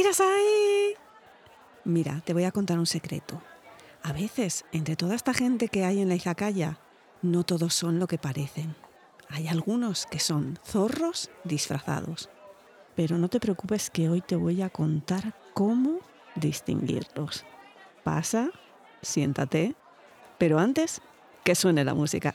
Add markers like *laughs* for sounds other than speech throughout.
¡Irasai! Mira, te voy a contar un secreto. A veces, entre toda esta gente que hay en la izakaya, no todos son lo que parecen. Hay algunos que son zorros disfrazados. Pero no te preocupes que hoy te voy a contar cómo distinguirlos. Pasa, siéntate, pero antes que suene la música.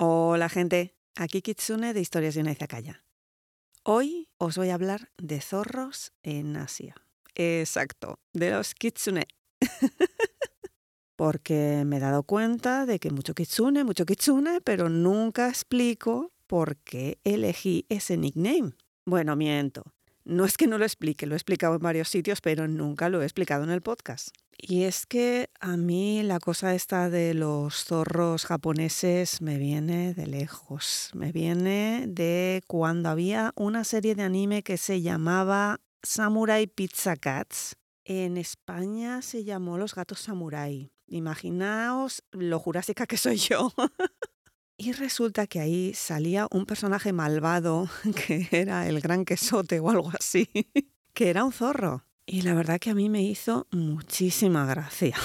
Hola gente, aquí Kitsune de Historias de una Izakaya. Hoy os voy a hablar de zorros en Asia. Exacto, de los Kitsune. Porque me he dado cuenta de que mucho Kitsune, mucho Kitsune, pero nunca explico por qué elegí ese nickname. Bueno, miento. No es que no lo explique, lo he explicado en varios sitios, pero nunca lo he explicado en el podcast. Y es que a mí la cosa esta de los zorros japoneses me viene de lejos. Me viene de cuando había una serie de anime que se llamaba Samurai Pizza Cats. En España se llamó Los Gatos Samurai. Imaginaos lo jurásica que soy yo. *laughs* Y resulta que ahí salía un personaje malvado *laughs* que era el gran quesote o algo así, *laughs* que era un zorro. Y la verdad que a mí me hizo muchísima gracia.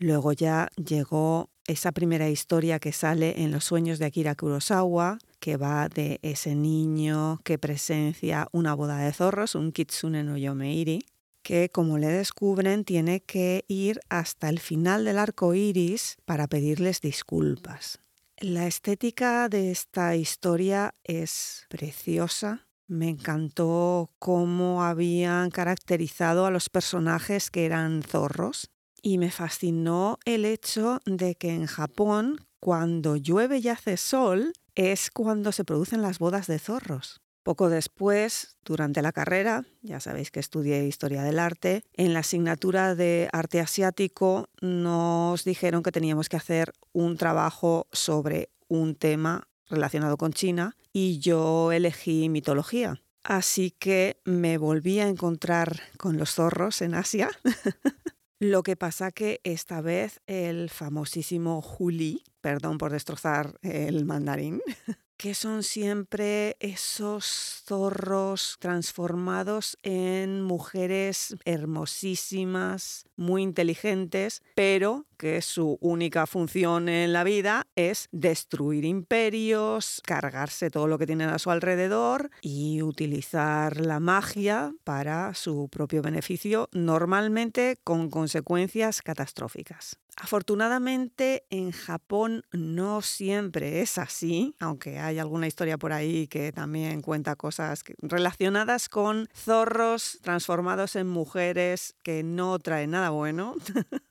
Luego ya llegó esa primera historia que sale en Los sueños de Akira Kurosawa, que va de ese niño que presencia una boda de zorros, un kitsune no yomeiri, que como le descubren tiene que ir hasta el final del arco iris para pedirles disculpas. La estética de esta historia es preciosa. Me encantó cómo habían caracterizado a los personajes que eran zorros. Y me fascinó el hecho de que en Japón, cuando llueve y hace sol, es cuando se producen las bodas de zorros. Poco después, durante la carrera, ya sabéis que estudié historia del arte, en la asignatura de arte asiático nos dijeron que teníamos que hacer un trabajo sobre un tema relacionado con China y yo elegí mitología. Así que me volví a encontrar con los zorros en Asia. *laughs* Lo que pasa que esta vez el famosísimo Juli, perdón por destrozar el mandarín, *laughs* que son siempre esos zorros transformados en mujeres hermosísimas, muy inteligentes, pero que su única función en la vida es destruir imperios, cargarse todo lo que tienen a su alrededor y utilizar la magia para su propio beneficio, normalmente con consecuencias catastróficas. Afortunadamente en Japón no siempre es así, aunque hay alguna historia por ahí que también cuenta cosas relacionadas con zorros transformados en mujeres que no traen nada bueno. *laughs*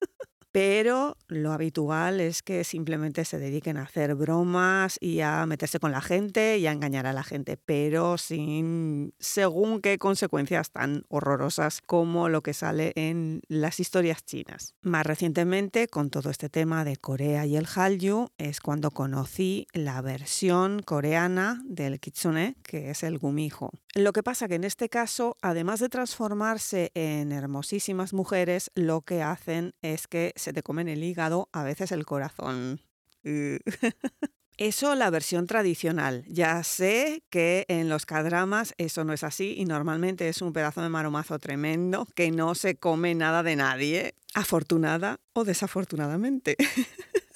pero lo habitual es que simplemente se dediquen a hacer bromas y a meterse con la gente y a engañar a la gente, pero sin según qué consecuencias tan horrorosas como lo que sale en las historias chinas. Más recientemente, con todo este tema de Corea y el Hallyu, es cuando conocí la versión coreana del kitsune, que es el gumijo. Lo que pasa que en este caso, además de transformarse en hermosísimas mujeres, lo que hacen es que se te comen el hígado, a veces el corazón. *laughs* Eso la versión tradicional. Ya sé que en los cadramas eso no es así y normalmente es un pedazo de maromazo tremendo que no se come nada de nadie, afortunada o desafortunadamente. *laughs*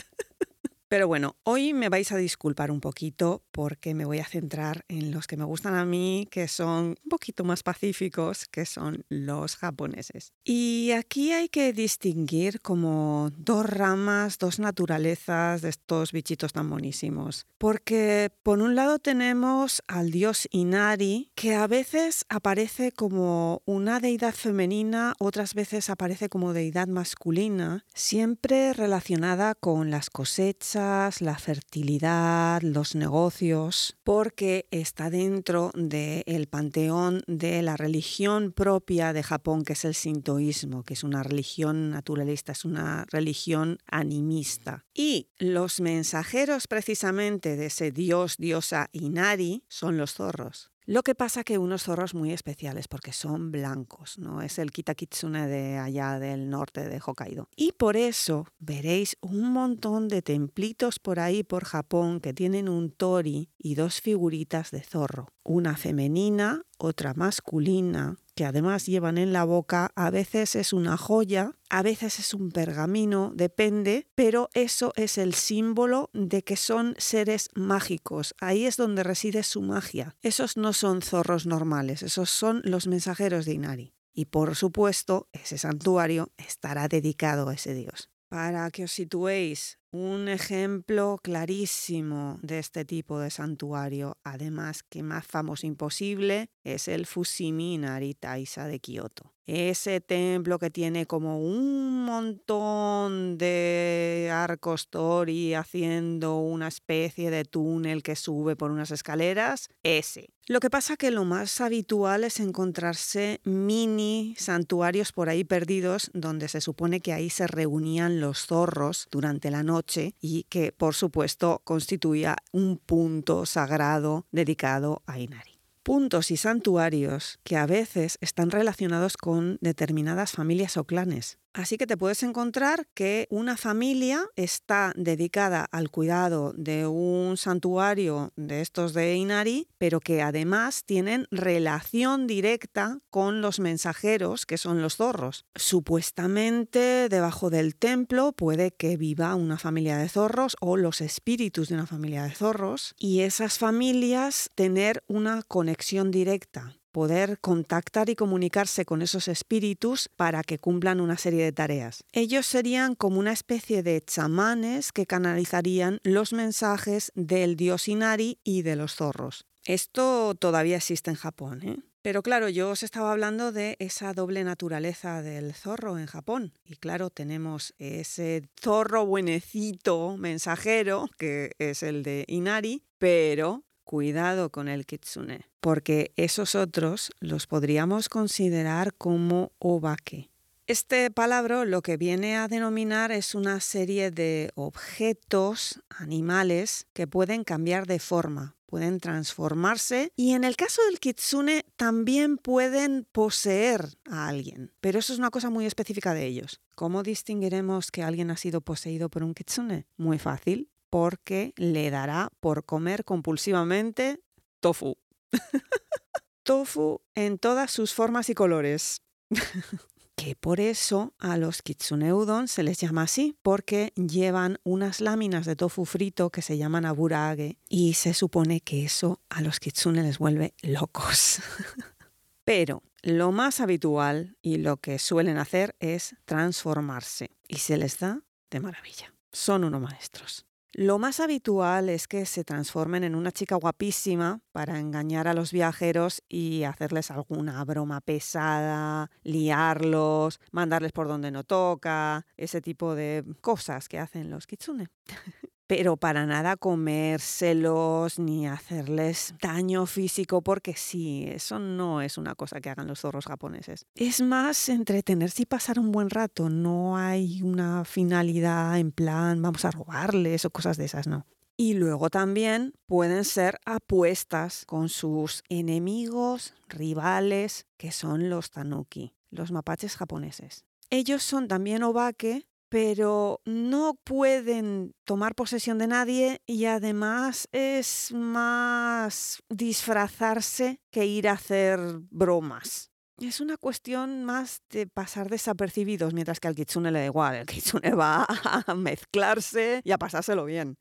Pero bueno, hoy me vais a disculpar un poquito porque me voy a centrar en los que me gustan a mí, que son un poquito más pacíficos, que son los japoneses. Y aquí hay que distinguir como dos ramas, dos naturalezas de estos bichitos tan monísimos. Porque por un lado tenemos al dios Inari, que a veces aparece como una deidad femenina, otras veces aparece como deidad masculina, siempre relacionada con las cosechas, la fertilidad, los negocios, porque está dentro del panteón de la religión propia de Japón, que es el sintoísmo, que es una religión naturalista, es una religión animista. Y los mensajeros precisamente de ese dios, diosa Inari, son los zorros. Lo que pasa que unos zorros muy especiales porque son blancos, no es el Kitakitsune de allá del norte de Hokkaido. Y por eso veréis un montón de templitos por ahí por Japón que tienen un tori y dos figuritas de zorro, una femenina, otra masculina, que además llevan en la boca, a veces es una joya, a veces es un pergamino, depende, pero eso es el símbolo de que son seres mágicos. Ahí es donde reside su magia. Esos no son zorros normales, esos son los mensajeros de Inari. Y por supuesto, ese santuario estará dedicado a ese dios. Para que os situéis, un ejemplo clarísimo de este tipo de santuario, además que más famoso imposible, es el Fushimi Inari Taisa de Kioto. Ese templo que tiene como un montón de arcos tori haciendo una especie de túnel que sube por unas escaleras, ese. Lo que pasa que lo más habitual es encontrarse mini santuarios por ahí perdidos donde se supone que ahí se reunían los zorros durante la noche y que por supuesto constituía un punto sagrado dedicado a Inari puntos y santuarios que a veces están relacionados con determinadas familias o clanes. Así que te puedes encontrar que una familia está dedicada al cuidado de un santuario de estos de Inari, pero que además tienen relación directa con los mensajeros, que son los zorros. Supuestamente debajo del templo puede que viva una familia de zorros o los espíritus de una familia de zorros y esas familias tener una conexión directa poder contactar y comunicarse con esos espíritus para que cumplan una serie de tareas. Ellos serían como una especie de chamanes que canalizarían los mensajes del dios Inari y de los zorros. Esto todavía existe en Japón, ¿eh? Pero claro, yo os estaba hablando de esa doble naturaleza del zorro en Japón. Y claro, tenemos ese zorro buenecito mensajero, que es el de Inari, pero cuidado con el kitsune, porque esos otros los podríamos considerar como obake. Este palabra lo que viene a denominar es una serie de objetos, animales, que pueden cambiar de forma, pueden transformarse y en el caso del kitsune también pueden poseer a alguien. Pero eso es una cosa muy específica de ellos. ¿Cómo distinguiremos que alguien ha sido poseído por un kitsune? Muy fácil porque le dará por comer compulsivamente tofu. *laughs* tofu en todas sus formas y colores. *laughs* que por eso a los kitsune udon se les llama así, porque llevan unas láminas de tofu frito que se llaman aburage y se supone que eso a los kitsune les vuelve locos. *laughs* Pero lo más habitual y lo que suelen hacer es transformarse y se les da de maravilla. Son unos maestros. Lo más habitual es que se transformen en una chica guapísima para engañar a los viajeros y hacerles alguna broma pesada, liarlos, mandarles por donde no toca, ese tipo de cosas que hacen los kitsune. *laughs* pero para nada comérselos ni hacerles daño físico, porque sí, eso no es una cosa que hagan los zorros japoneses. Es más entretenerse y pasar un buen rato, no hay una finalidad en plan vamos a robarles o cosas de esas, no. Y luego también pueden ser apuestas con sus enemigos, rivales, que son los tanuki, los mapaches japoneses. Ellos son también obake, pero no pueden tomar posesión de nadie y además es más disfrazarse que ir a hacer bromas. Es una cuestión más de pasar desapercibidos, mientras que al kitsune le da igual. El kitsune *laughs* va a mezclarse y a pasárselo bien.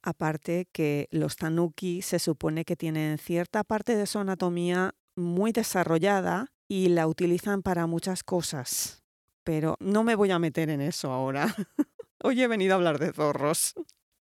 Aparte que los tanuki se supone que tienen cierta parte de su anatomía muy desarrollada y la utilizan para muchas cosas pero no me voy a meter en eso ahora. *laughs* Hoy he venido a hablar de zorros.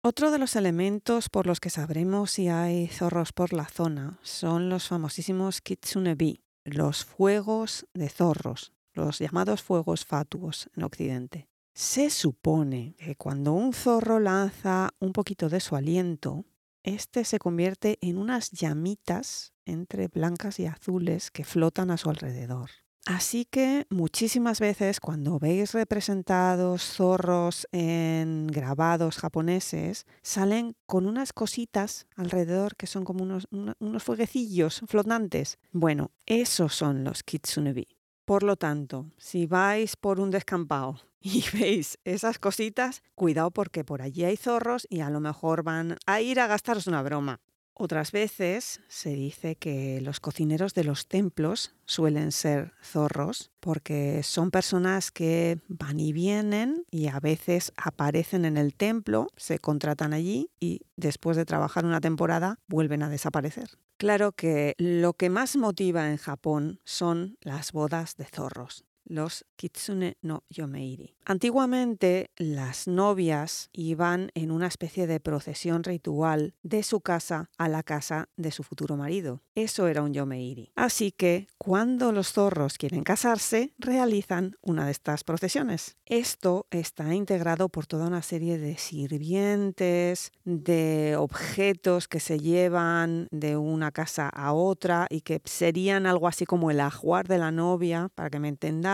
Otro de los elementos por los que sabremos si hay zorros por la zona son los famosísimos kitsunebi, los fuegos de zorros, los llamados fuegos fatuos en Occidente. Se supone que cuando un zorro lanza un poquito de su aliento, este se convierte en unas llamitas entre blancas y azules que flotan a su alrededor. Así que muchísimas veces cuando veis representados zorros en grabados japoneses, salen con unas cositas alrededor que son como unos, unos fueguecillos flotantes. Bueno, esos son los kitsunebi. Por lo tanto, si vais por un descampado *laughs* y veis esas cositas, cuidado porque por allí hay zorros y a lo mejor van a ir a gastaros una broma. Otras veces se dice que los cocineros de los templos suelen ser zorros porque son personas que van y vienen y a veces aparecen en el templo, se contratan allí y después de trabajar una temporada vuelven a desaparecer. Claro que lo que más motiva en Japón son las bodas de zorros los kitsune no yomeiri. Antiguamente las novias iban en una especie de procesión ritual de su casa a la casa de su futuro marido. Eso era un yomeiri. Así que cuando los zorros quieren casarse, realizan una de estas procesiones. Esto está integrado por toda una serie de sirvientes, de objetos que se llevan de una casa a otra y que serían algo así como el ajuar de la novia, para que me entendáis,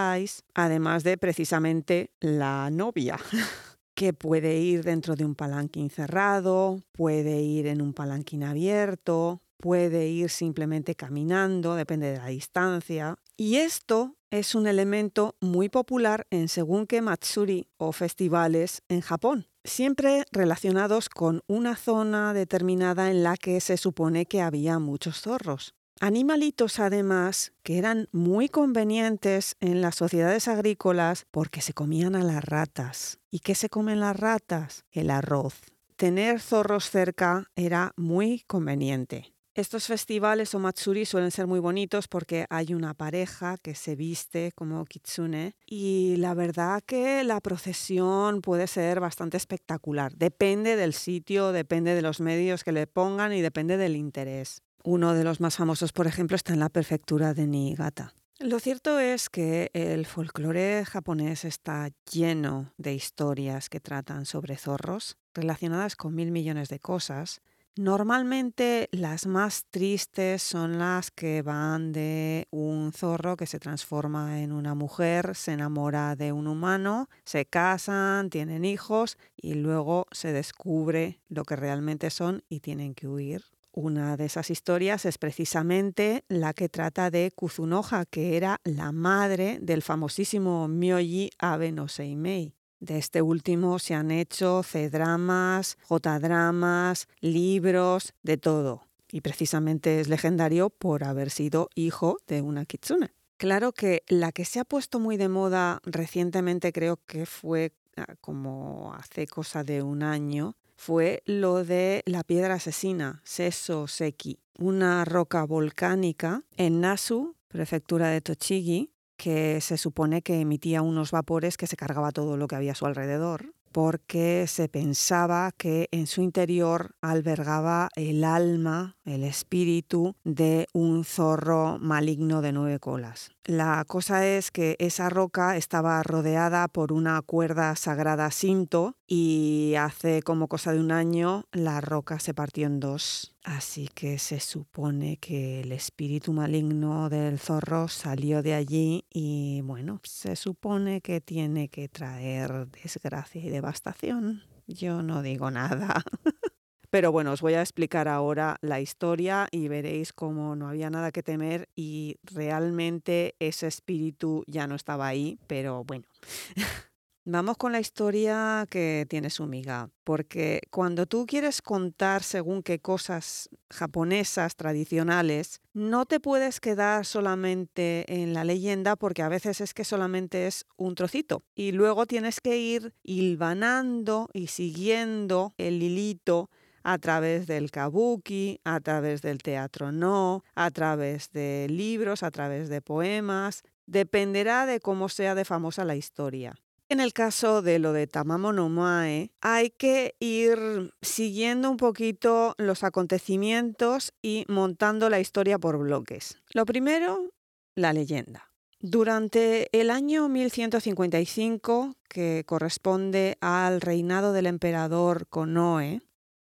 además de precisamente la novia. *laughs* que puede ir dentro de un palanquín cerrado, puede ir en un palanquín abierto, puede ir simplemente caminando, depende de la distancia. Y esto es un elemento muy popular en según qué matsuri o festivales en Japón, siempre relacionados con una zona determinada en la que se supone que había muchos zorros. Animalitos además que eran muy convenientes en las sociedades agrícolas porque se comían a las ratas. ¿Y qué se comen las ratas? El arroz. Tener zorros cerca era muy conveniente. Estos festivales o matsuri suelen ser muy bonitos porque hay una pareja que se viste como kitsune y la verdad que la procesión puede ser bastante espectacular. Depende del sitio, depende de los medios que le pongan y depende del interés. Uno de los más famosos, por ejemplo, está en la prefectura de Niigata. Lo cierto es que el folclore japonés está lleno de historias que tratan sobre zorros, relacionadas con mil millones de cosas. Normalmente las más tristes son las que van de un zorro que se transforma en una mujer, se enamora de un humano, se casan, tienen hijos y luego se descubre lo que realmente son y tienen que huir una de esas historias es precisamente la que trata de Kuzunoha, que era la madre del famosísimo Myoji Abe no Seimei. De este último se han hecho C-dramas, J-dramas, libros, de todo. Y precisamente es legendario por haber sido hijo de una kitsune. Claro que la que se ha puesto muy de moda recientemente creo que fue ah, como hace cosa de un año, fue lo de la piedra asesina, Seso Seki, una roca volcánica en Nasu, prefectura de Tochigi, que se supone que emitía unos vapores que se cargaba todo lo que había a su alrededor porque se pensaba que en su interior albergaba el alma, el espíritu de un zorro maligno de nueve colas. La cosa es que esa roca estaba rodeada por una cuerda sagrada cinto y hace como cosa de un año la roca se partió en dos. Así que se supone que el espíritu maligno del zorro salió de allí y bueno, se supone que tiene que traer desgracia y devastación. Yo no digo nada. *laughs* Pero bueno, os voy a explicar ahora la historia y veréis cómo no había nada que temer y realmente ese espíritu ya no estaba ahí, pero bueno. *laughs* Vamos con la historia que tiene su miga, porque cuando tú quieres contar según qué cosas japonesas tradicionales, no te puedes quedar solamente en la leyenda porque a veces es que solamente es un trocito y luego tienes que ir hilvanando y siguiendo el hilito a través del kabuki, a través del teatro no, a través de libros, a través de poemas. Dependerá de cómo sea de famosa la historia. En el caso de lo de Tamamo no Mae, hay que ir siguiendo un poquito los acontecimientos y montando la historia por bloques. Lo primero, la leyenda. Durante el año 1155, que corresponde al reinado del emperador Konoe,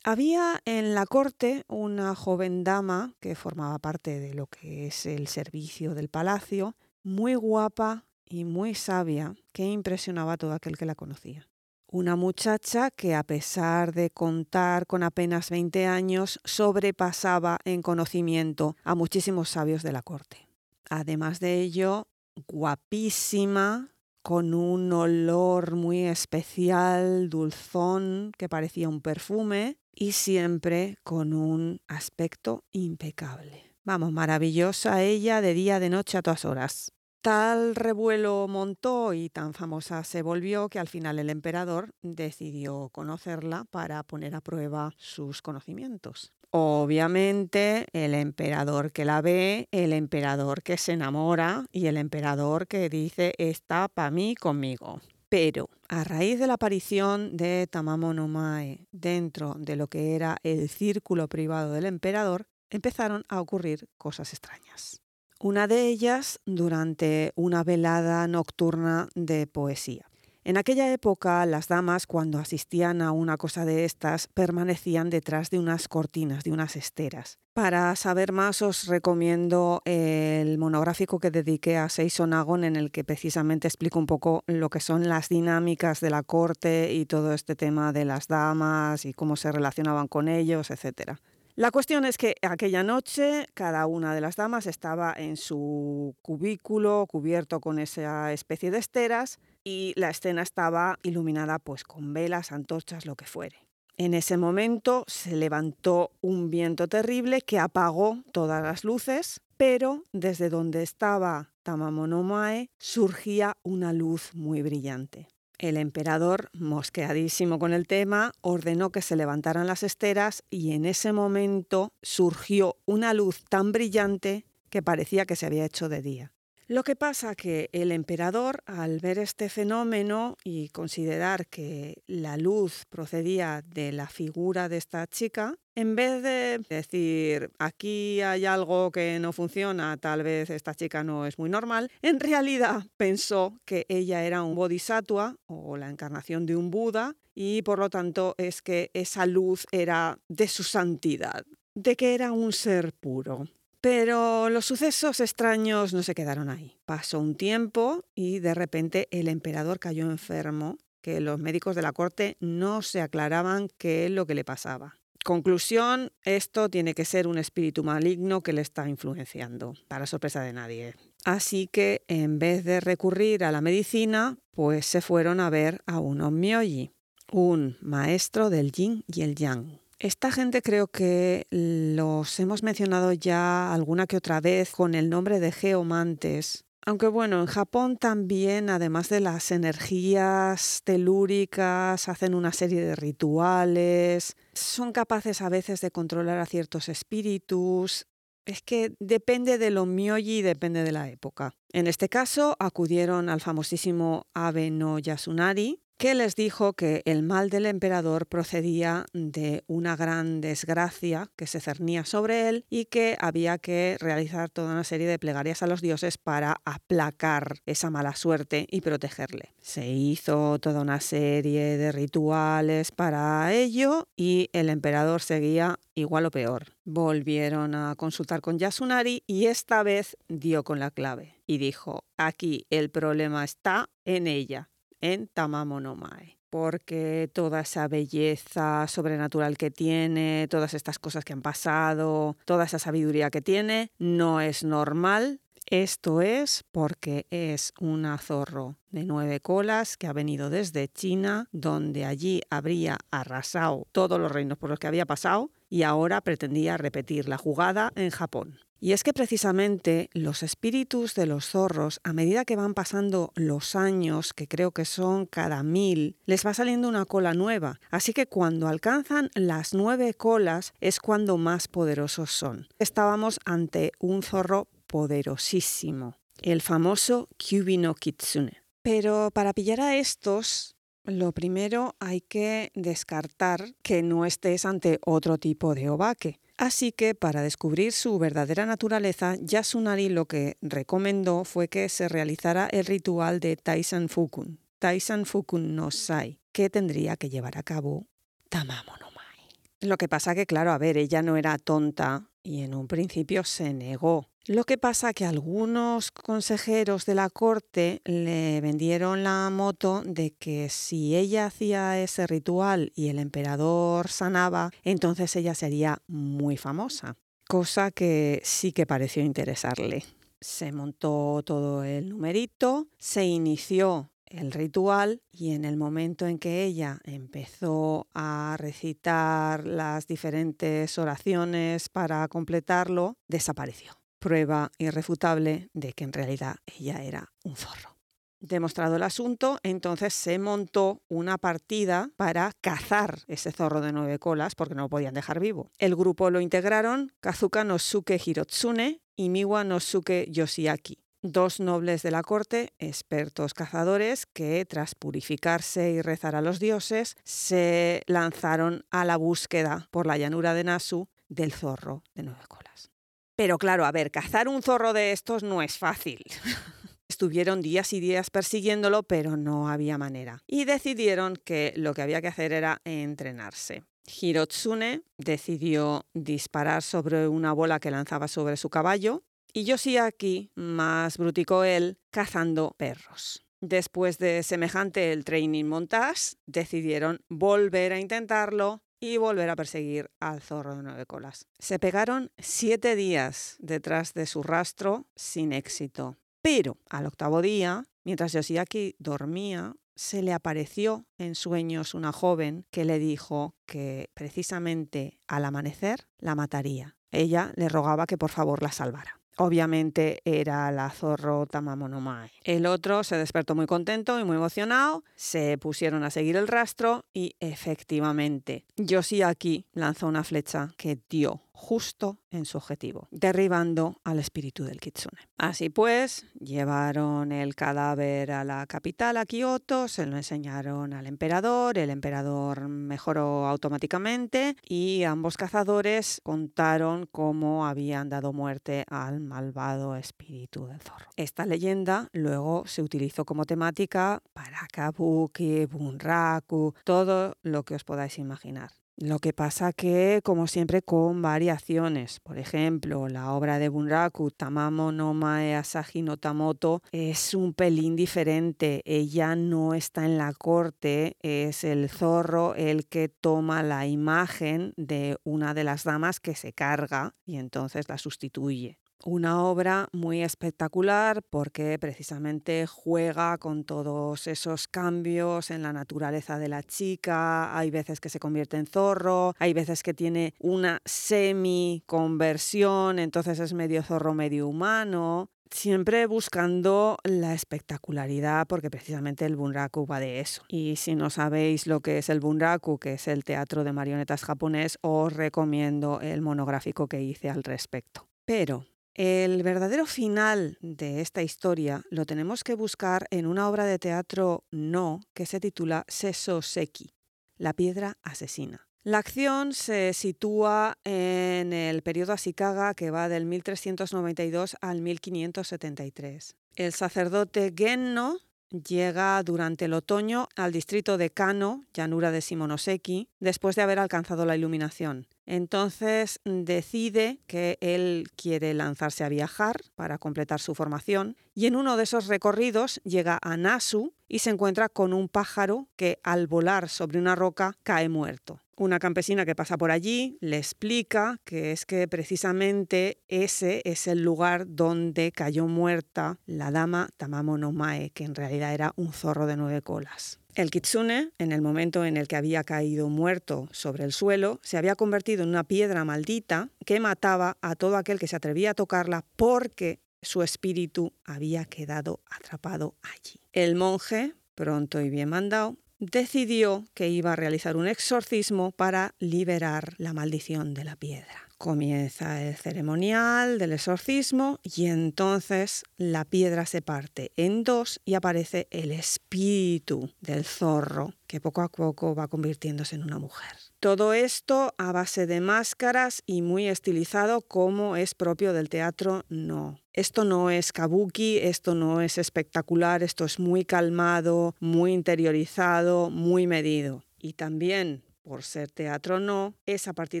había en la corte una joven dama que formaba parte de lo que es el servicio del palacio, muy guapa y muy sabia, que impresionaba a todo aquel que la conocía. Una muchacha que a pesar de contar con apenas 20 años, sobrepasaba en conocimiento a muchísimos sabios de la corte. Además de ello, guapísima, con un olor muy especial, dulzón, que parecía un perfume, y siempre con un aspecto impecable. Vamos, maravillosa ella de día, de noche, a todas horas. Tal revuelo montó y tan famosa se volvió que al final el emperador decidió conocerla para poner a prueba sus conocimientos. Obviamente, el emperador que la ve, el emperador que se enamora y el emperador que dice está para mí conmigo. Pero a raíz de la aparición de Tamamo no Mae dentro de lo que era el círculo privado del emperador, empezaron a ocurrir cosas extrañas. Una de ellas durante una velada nocturna de poesía. En aquella época, las damas, cuando asistían a una cosa de estas, permanecían detrás de unas cortinas, de unas esteras. Para saber más, os recomiendo el monográfico que dediqué a Seison Agon, en el que precisamente explico un poco lo que son las dinámicas de la corte y todo este tema de las damas y cómo se relacionaban con ellos, etc. La cuestión es que aquella noche cada una de las damas estaba en su cubículo cubierto con esa especie de esteras y la escena estaba iluminada pues con velas, antorchas, lo que fuere. En ese momento se levantó un viento terrible que apagó todas las luces, pero desde donde estaba Tamamonomae surgía una luz muy brillante. El emperador, mosqueadísimo con el tema, ordenó que se levantaran las esteras y en ese momento surgió una luz tan brillante que parecía que se había hecho de día. Lo que pasa que el emperador, al ver este fenómeno y considerar que la luz procedía de la figura de esta chica, en vez de decir aquí hay algo que no funciona, tal vez esta chica no es muy normal, en realidad pensó que ella era un bodhisattva o la encarnación de un Buda y por lo tanto es que esa luz era de su santidad, de que era un ser puro. Pero los sucesos extraños no se quedaron ahí. Pasó un tiempo y de repente el emperador cayó enfermo, que los médicos de la corte no se aclaraban qué es lo que le pasaba. Conclusión, esto tiene que ser un espíritu maligno que le está influenciando, para sorpresa de nadie. Así que en vez de recurrir a la medicina, pues se fueron a ver a un Onmyoji, un maestro del yin y el yang. Esta gente creo que los hemos mencionado ya alguna que otra vez con el nombre de geomantes. Aunque bueno, en Japón también, además de las energías telúricas, hacen una serie de rituales, son capaces a veces de controlar a ciertos espíritus. Es que depende de lo myoji y depende de la época. En este caso, acudieron al famosísimo Abe no Yasunari, que les dijo que el mal del emperador procedía de una gran desgracia que se cernía sobre él y que había que realizar toda una serie de plegarias a los dioses para aplacar esa mala suerte y protegerle. Se hizo toda una serie de rituales para ello y el emperador seguía igual o peor. Volvieron a consultar con Yasunari y esta vez dio con la clave y dijo, aquí el problema está en ella en Tamamonomae porque toda esa belleza sobrenatural que tiene, todas estas cosas que han pasado, toda esa sabiduría que tiene, no es normal. Esto es porque es un azorro de nueve colas que ha venido desde China, donde allí habría arrasado todos los reinos por los que había pasado y ahora pretendía repetir la jugada en Japón. Y es que precisamente los espíritus de los zorros, a medida que van pasando los años, que creo que son cada mil, les va saliendo una cola nueva. Así que cuando alcanzan las nueve colas es cuando más poderosos son. Estábamos ante un zorro poderosísimo, el famoso Kyubi no Kitsune. Pero para pillar a estos, lo primero hay que descartar que no estés ante otro tipo de obake Así que para descubrir su verdadera naturaleza, Yasunari lo que recomendó fue que se realizara el ritual de Taisan Fukun, Taisan Fukun no Sai, que tendría que llevar a cabo Tamamo no Mai. Lo que pasa que, claro, a ver, ella no era tonta y en un principio se negó. Lo que pasa que algunos consejeros de la corte le vendieron la moto de que si ella hacía ese ritual y el emperador sanaba, entonces ella sería muy famosa, cosa que sí que pareció interesarle. Se montó todo el numerito, se inició el ritual y en el momento en que ella empezó a recitar las diferentes oraciones para completarlo, desapareció. Prueba irrefutable de que en realidad ella era un zorro. Demostrado el asunto, entonces se montó una partida para cazar ese zorro de nueve colas porque no lo podían dejar vivo. El grupo lo integraron Kazuka Nosuke Hirotsune y Miwa Nosuke Yoshiaki dos nobles de la corte, expertos cazadores, que tras purificarse y rezar a los dioses, se lanzaron a la búsqueda por la llanura de Nasu del zorro de nueve colas. Pero claro, a ver, cazar un zorro de estos no es fácil. *laughs* Estuvieron días y días persiguiéndolo, pero no había manera. Y decidieron que lo que había que hacer era entrenarse. Hirotsune decidió disparar sobre una bola que lanzaba sobre su caballo y Yoshiaki, más brutico él, cazando perros. Después de semejante el training montage, decidieron volver a intentarlo y volver a perseguir al zorro de nueve colas. Se pegaron siete días detrás de su rastro sin éxito. Pero al octavo día, mientras Yoshiaki dormía, se le apareció en sueños una joven que le dijo que precisamente al amanecer la mataría. Ella le rogaba que por favor la salvara. Obviamente era la zorro Tamamonomai. El otro se despertó muy contento y muy emocionado, se pusieron a seguir el rastro y efectivamente Yoshiaki lanzó una flecha que dio justo en su objetivo, derribando al espíritu del kitsune. Así pues, llevaron el cadáver a la capital, a Kioto, se lo enseñaron al emperador, el emperador mejoró automáticamente y ambos cazadores contaron cómo habían dado muerte al malvado espíritu del zorro. Esta leyenda luego se utilizó como temática para Kabuki, Bunraku, todo lo que os podáis imaginar. Lo que pasa que, como siempre, con variaciones. Por ejemplo, la obra de Bunraku, Tamamo no Mae Asahi no Tamoto, es un pelín diferente. Ella no está en la corte, es el zorro el que toma la imagen de una de las damas que se carga y entonces la sustituye. Una obra muy espectacular porque precisamente juega con todos esos cambios en la naturaleza de la chica, hay veces que se convierte en zorro, hay veces que tiene una semi-conversión, entonces es medio zorro, medio humano, siempre buscando la espectacularidad, porque precisamente el bunraku va de eso. Y si no sabéis lo que es el bunraku, que es el teatro de marionetas japonés, os recomiendo el monográfico que hice al respecto. Pero el verdadero final de esta historia lo tenemos que buscar en una obra de teatro no que se titula Seso Seki, la piedra asesina. La acción se sitúa en el periodo Ashikaga que va del 1392 al 1573. El sacerdote Genno llega durante el otoño al distrito de Kano, llanura de Simonoseki, después de haber alcanzado la iluminación. Entonces decide que él quiere lanzarse a viajar para completar su formación y en uno de esos recorridos llega a Nasu y se encuentra con un pájaro que al volar sobre una roca cae muerto. Una campesina que pasa por allí le explica que es que precisamente ese es el lugar donde cayó muerta la dama Tamamo no Mae, que en realidad era un zorro de nueve colas. El kitsune, en el momento en el que había caído muerto sobre el suelo, se había convertido en una piedra maldita que mataba a todo aquel que se atrevía a tocarla porque su espíritu había quedado atrapado allí. El monje, pronto y bien mandado, decidió que iba a realizar un exorcismo para liberar la maldición de la piedra. Comienza el ceremonial del exorcismo y entonces la piedra se parte en dos y aparece el espíritu del zorro que poco a poco va convirtiéndose en una mujer. Todo esto a base de máscaras y muy estilizado como es propio del teatro no. Esto no es kabuki, esto no es espectacular, esto es muy calmado, muy interiorizado, muy medido. Y también por ser teatro no, es a partir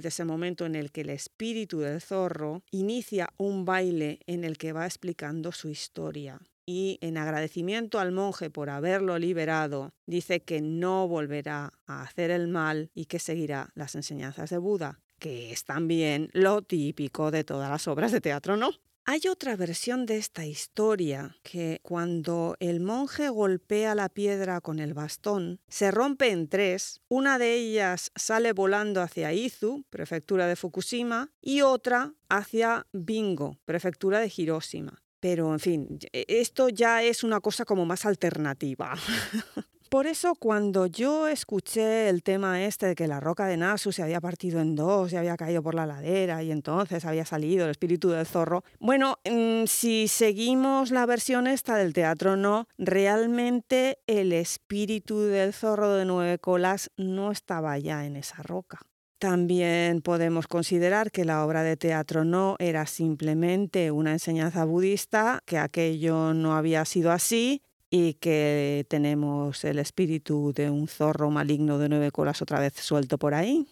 de ese momento en el que el espíritu del zorro inicia un baile en el que va explicando su historia. Y en agradecimiento al monje por haberlo liberado, dice que no volverá a hacer el mal y que seguirá las enseñanzas de Buda, que es también lo típico de todas las obras de teatro no. Hay otra versión de esta historia que cuando el monje golpea la piedra con el bastón, se rompe en tres, una de ellas sale volando hacia Izu, prefectura de Fukushima, y otra hacia Bingo, prefectura de Hiroshima. Pero, en fin, esto ya es una cosa como más alternativa. *laughs* Por eso cuando yo escuché el tema este de que la roca de Nasu se había partido en dos y había caído por la ladera y entonces había salido el espíritu del zorro, bueno, mm, si seguimos la versión esta del teatro no, realmente el espíritu del zorro de nueve colas no estaba ya en esa roca. También podemos considerar que la obra de teatro no era simplemente una enseñanza budista, que aquello no había sido así y que tenemos el espíritu de un zorro maligno de nueve colas otra vez suelto por ahí.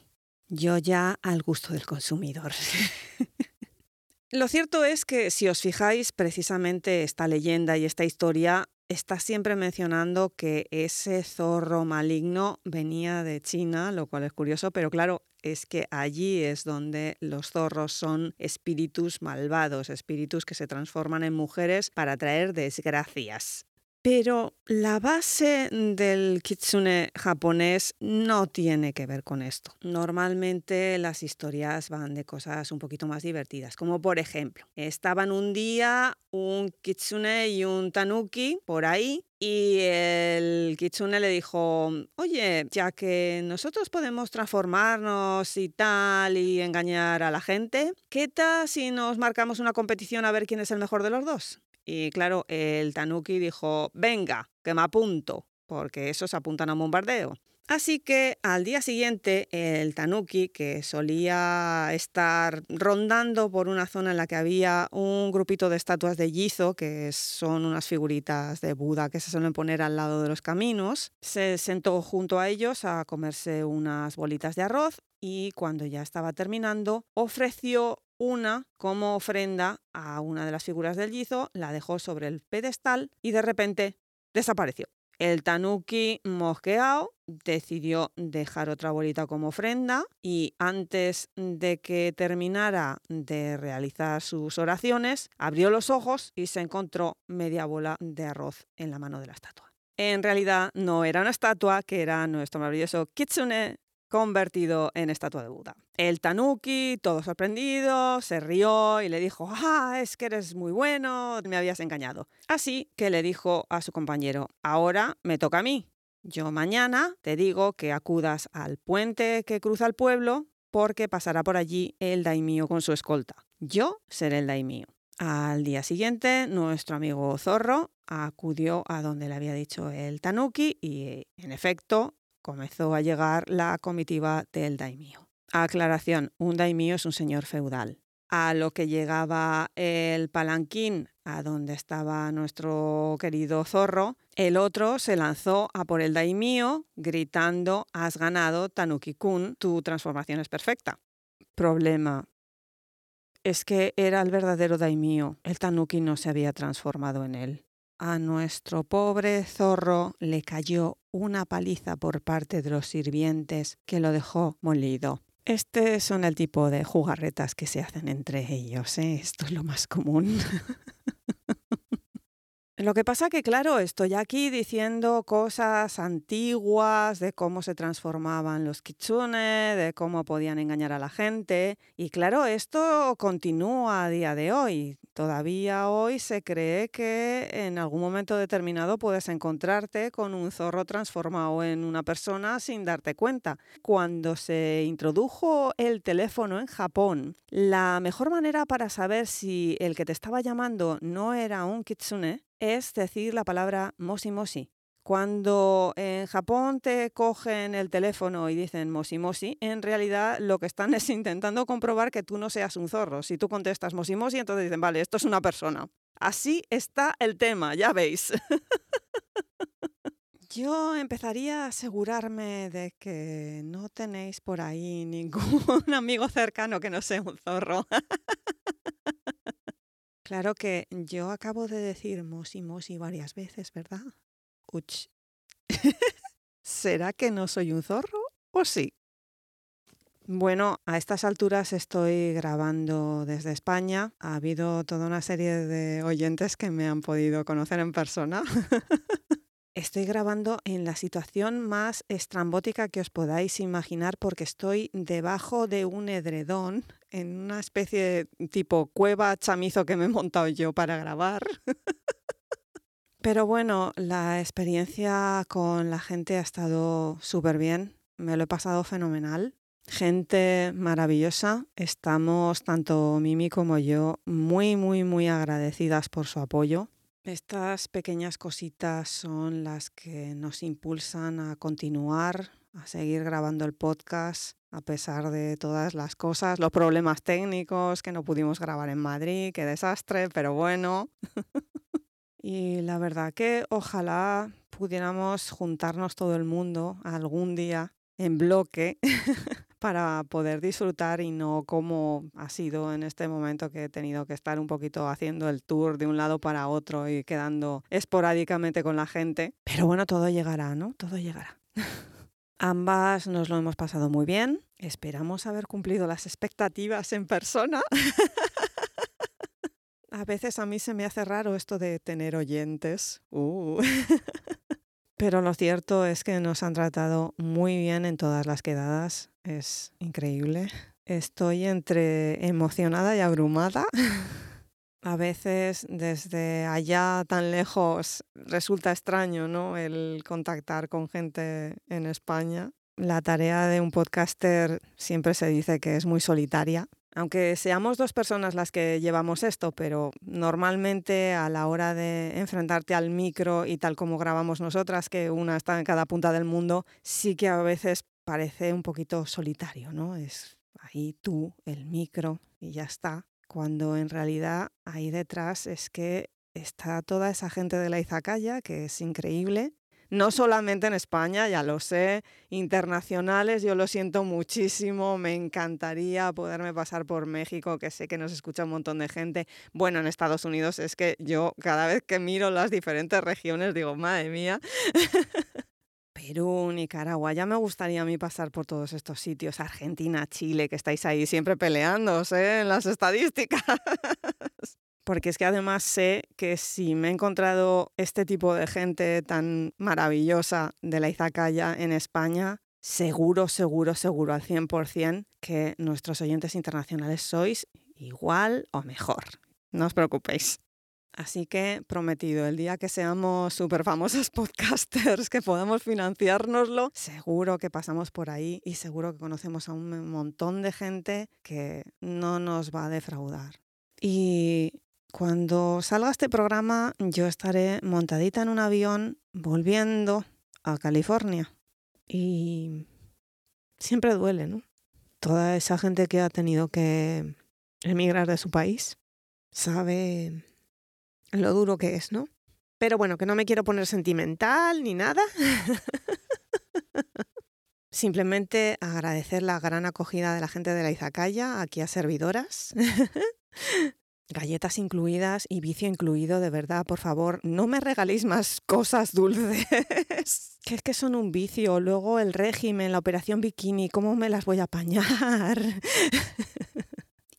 Yo ya al gusto del consumidor. *laughs* Lo cierto es que si os fijáis, precisamente esta leyenda y esta historia está siempre mencionando que ese zorro maligno venía de China, lo cual es curioso, pero claro, es que allí es donde los zorros son espíritus malvados, espíritus que se transforman en mujeres para traer desgracias. Pero la base del kitsune japonés no tiene que ver con esto. Normalmente las historias van de cosas un poquito más divertidas, como por ejemplo, estaban un día un kitsune y un tanuki por ahí y el kitsune le dijo, oye, ya que nosotros podemos transformarnos y tal y engañar a la gente, ¿qué tal si nos marcamos una competición a ver quién es el mejor de los dos? Y claro, el Tanuki dijo, venga, que me apunto, porque esos apuntan a bombardeo. Así que al día siguiente el tanuki, que solía estar rondando por una zona en la que había un grupito de estatuas de Yizo, que son unas figuritas de Buda que se suelen poner al lado de los caminos, se sentó junto a ellos a comerse unas bolitas de arroz y cuando ya estaba terminando ofreció una como ofrenda a una de las figuras del Yizo, la dejó sobre el pedestal y de repente desapareció. El tanuki mosqueado decidió dejar otra bolita como ofrenda y antes de que terminara de realizar sus oraciones, abrió los ojos y se encontró media bola de arroz en la mano de la estatua. En realidad no era una estatua, que era nuestro maravilloso kitsune convertido en estatua de Buda. El tanuki, todo sorprendido, se rió y le dijo, ah, es que eres muy bueno, me habías engañado. Así que le dijo a su compañero, ahora me toca a mí. Yo mañana te digo que acudas al puente que cruza el pueblo porque pasará por allí el daimio con su escolta. Yo seré el daimio. Al día siguiente, nuestro amigo Zorro acudió a donde le había dicho el tanuki y, en efecto, comenzó a llegar la comitiva del daimio. Aclaración, un daimio es un señor feudal. A lo que llegaba el palanquín a donde estaba nuestro querido zorro, el otro se lanzó a por el daimio gritando, has ganado, Tanuki-kun, tu transformación es perfecta. Problema. Es que era el verdadero daimio, el Tanuki no se había transformado en él. A nuestro pobre zorro le cayó una paliza por parte de los sirvientes que lo dejó molido. Este son el tipo de jugarretas que se hacen entre ellos, ¿eh? esto es lo más común. *laughs* Lo que pasa que, claro, estoy aquí diciendo cosas antiguas de cómo se transformaban los kitsune, de cómo podían engañar a la gente. Y claro, esto continúa a día de hoy. Todavía hoy se cree que en algún momento determinado puedes encontrarte con un zorro transformado en una persona sin darte cuenta. Cuando se introdujo el teléfono en Japón, la mejor manera para saber si el que te estaba llamando no era un kitsune es decir la palabra moshi moshi. Cuando en Japón te cogen el teléfono y dicen moshi moshi, en realidad lo que están *laughs* es intentando comprobar que tú no seas un zorro. Si tú contestas moshi moshi, entonces dicen, vale, esto es una persona. Así está el tema, ya veis. *laughs* Yo empezaría a asegurarme de que no tenéis por ahí ningún *laughs* amigo cercano que no sea un zorro. Claro que yo acabo de decir mosi mosi varias veces, ¿verdad? Uch. *laughs* ¿Será que no soy un zorro o sí? Bueno, a estas alturas estoy grabando desde España. Ha habido toda una serie de oyentes que me han podido conocer en persona. *laughs* Estoy grabando en la situación más estrambótica que os podáis imaginar porque estoy debajo de un edredón en una especie de tipo cueva chamizo que me he montado yo para grabar. *laughs* Pero bueno, la experiencia con la gente ha estado súper bien, me lo he pasado fenomenal. Gente maravillosa, estamos tanto Mimi como yo muy, muy, muy agradecidas por su apoyo. Estas pequeñas cositas son las que nos impulsan a continuar, a seguir grabando el podcast, a pesar de todas las cosas, los problemas técnicos, que no pudimos grabar en Madrid, qué desastre, pero bueno. *laughs* y la verdad que ojalá pudiéramos juntarnos todo el mundo algún día en bloque *laughs* para poder disfrutar y no como ha sido en este momento que he tenido que estar un poquito haciendo el tour de un lado para otro y quedando esporádicamente con la gente. Pero bueno, todo llegará, ¿no? Todo llegará. *laughs* Ambas nos lo hemos pasado muy bien. Esperamos haber cumplido las expectativas en persona. *laughs* a veces a mí se me hace raro esto de tener oyentes. Uh. *laughs* Pero lo cierto es que nos han tratado muy bien en todas las quedadas. Es increíble. Estoy entre emocionada y abrumada. *laughs* A veces desde allá tan lejos resulta extraño, ¿no? El contactar con gente en España. La tarea de un podcaster siempre se dice que es muy solitaria, aunque seamos dos personas las que llevamos esto, pero normalmente a la hora de enfrentarte al micro y tal como grabamos nosotras, que una está en cada punta del mundo, sí que a veces parece un poquito solitario, ¿no? Es ahí tú, el micro y ya está, cuando en realidad ahí detrás es que está toda esa gente de la Izacaya, que es increíble, no solamente en España, ya lo sé, internacionales, yo lo siento muchísimo, me encantaría poderme pasar por México, que sé que nos escucha un montón de gente. Bueno, en Estados Unidos es que yo cada vez que miro las diferentes regiones digo, madre mía. *laughs* Perú, Nicaragua, ya me gustaría a mí pasar por todos estos sitios, Argentina, Chile, que estáis ahí siempre peleándose en las estadísticas. *laughs* Porque es que además sé que si me he encontrado este tipo de gente tan maravillosa de la Izakaya en España, seguro, seguro, seguro al 100% que nuestros oyentes internacionales sois igual o mejor. No os preocupéis. Así que prometido, el día que seamos súper famosos *laughs* podcasters, que podamos financiárnoslo, seguro que pasamos por ahí y seguro que conocemos a un montón de gente que no nos va a defraudar. Y cuando salga este programa, yo estaré montadita en un avión volviendo a California. Y siempre duele, ¿no? Toda esa gente que ha tenido que emigrar de su país sabe lo duro que es, ¿no? Pero bueno, que no me quiero poner sentimental ni nada. *laughs* Simplemente agradecer la gran acogida de la gente de la Izacaya, aquí a servidoras. *laughs* Galletas incluidas y vicio incluido, de verdad, por favor, no me regaléis más cosas dulces. *laughs* que es que son un vicio. Luego el régimen, la operación bikini, ¿cómo me las voy a apañar?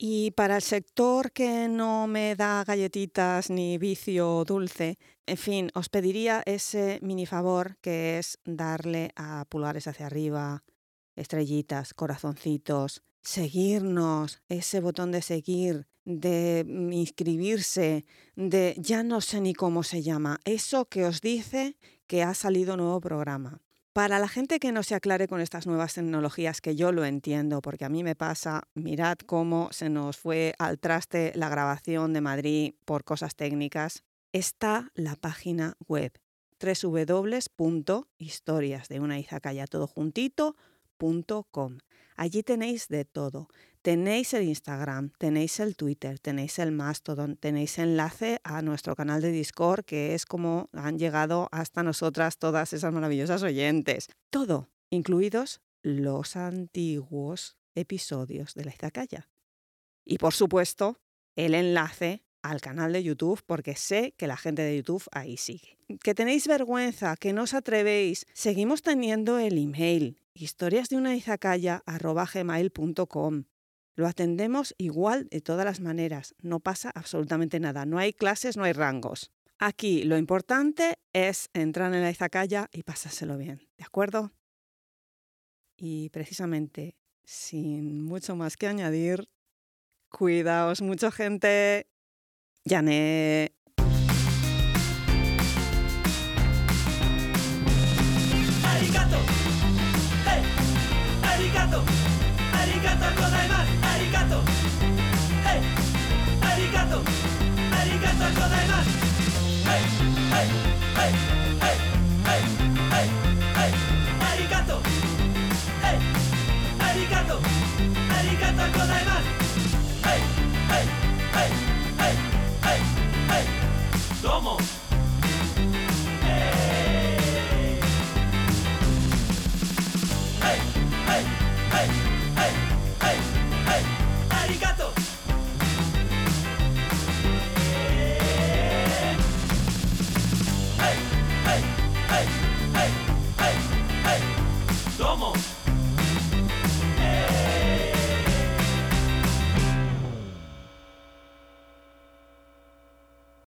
Y para el sector que no me da galletitas ni vicio dulce, en fin, os pediría ese mini favor que es darle a pulgares hacia arriba, estrellitas, corazoncitos, seguirnos, ese botón de seguir, de inscribirse, de ya no sé ni cómo se llama, eso que os dice que ha salido nuevo programa. Para la gente que no se aclare con estas nuevas tecnologías, que yo lo entiendo, porque a mí me pasa, mirad cómo se nos fue al traste la grabación de Madrid por cosas técnicas, está la página web www.historiasdeunaizakaya.com. Allí tenéis de todo. Tenéis el Instagram, tenéis el Twitter, tenéis el Mastodon, tenéis enlace a nuestro canal de Discord, que es como han llegado hasta nosotras todas esas maravillosas oyentes. Todo, incluidos los antiguos episodios de la Izakaya. Y por supuesto, el enlace al canal de YouTube porque sé que la gente de YouTube ahí sigue. Que tenéis vergüenza, que no os atrevéis, seguimos teniendo el email historiasdeunaizakaya.com. Lo atendemos igual de todas las maneras, no pasa absolutamente nada, no hay clases, no hay rangos. Aquí lo importante es entrar en la izakaya y pasárselo bien, ¿de acuerdo? Y precisamente, sin mucho más que añadir, cuidaos mucho gente. Yané. はい。はい。はい。はい。はい。はい。はい。ありがとうはい。ありがとうありがとうござい。ますはい。はい。はい。はい。はい。はい。どうも